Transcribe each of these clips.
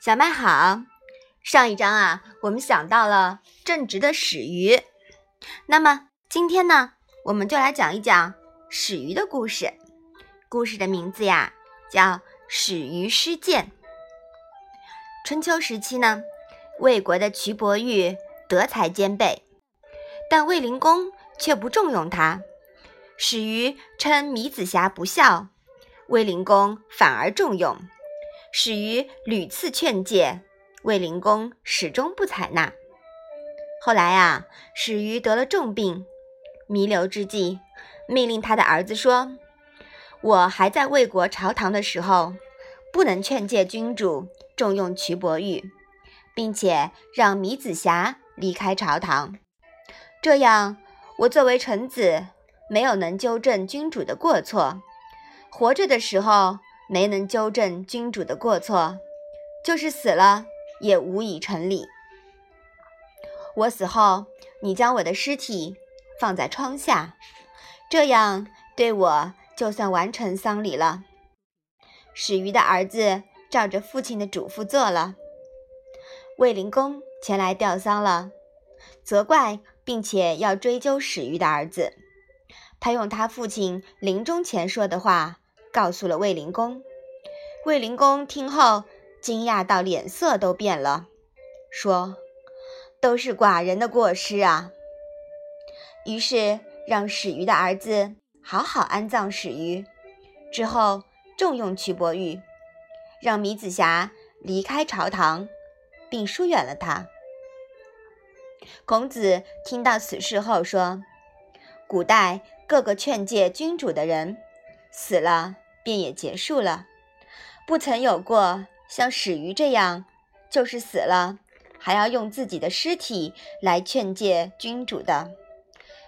小麦好，上一章啊，我们想到了正直的史鱼。那么今天呢，我们就来讲一讲史鱼的故事。故事的名字呀，叫《史鱼失剑》。春秋时期呢，魏国的蘧伯玉德才兼备，但卫灵公却不重用他。史鱼称米子瑕不孝，卫灵公反而重用。史鱼屡次劝诫，卫灵公始终不采纳。后来啊，史鱼得了重病，弥留之际，命令他的儿子说：“我还在魏国朝堂的时候，不能劝诫君主重用蘧伯玉，并且让米子瑕离开朝堂。这样，我作为臣子，没有能纠正君主的过错，活着的时候。”没能纠正君主的过错，就是死了也无以成礼。我死后，你将我的尸体放在窗下，这样对我就算完成丧礼了。史鱼的儿子照着父亲的嘱咐做了。卫灵公前来吊丧了，责怪并且要追究史鱼的儿子。他用他父亲临终前说的话。告诉了卫灵公，卫灵公听后惊讶到脸色都变了，说：“都是寡人的过失啊。”于是让史鱼的儿子好好安葬史鱼，之后重用蘧伯玉，让米子瑕离开朝堂，并疏远了他。孔子听到此事后说：“古代各个劝诫君主的人。”死了便也结束了，不曾有过像史鱼这样，就是死了还要用自己的尸体来劝诫君主的，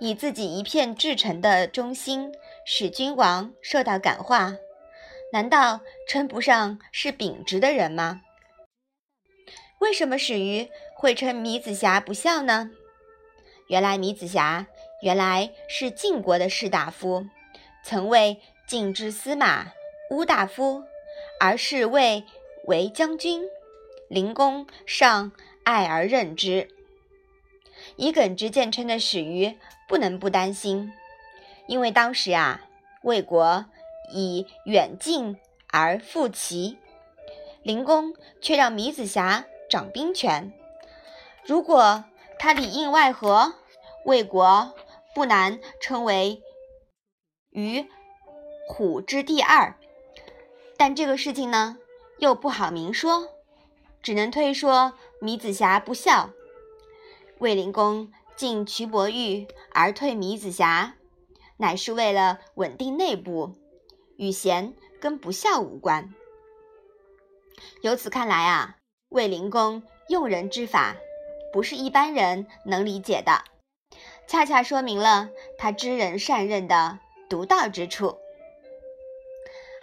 以自己一片至诚的忠心使君王受到感化，难道称不上是秉直的人吗？为什么史鱼会称米子瑕不孝呢？原来米子瑕原来是晋国的士大夫，曾为。晋之司马乌大夫，而是魏为将军。灵公尚爱而任之。以耿直见称的史鱼不能不担心，因为当时啊，魏国以远近而复齐，灵公却让米子瑕掌兵权。如果他里应外合，魏国不难称为于。虎之第二，但这个事情呢，又不好明说，只能推说米子瑕不孝。卫灵公进蘧伯玉而退米子瑕，乃是为了稳定内部，与贤跟不孝无关。由此看来啊，卫灵公用人之法，不是一般人能理解的，恰恰说明了他知人善任的独到之处。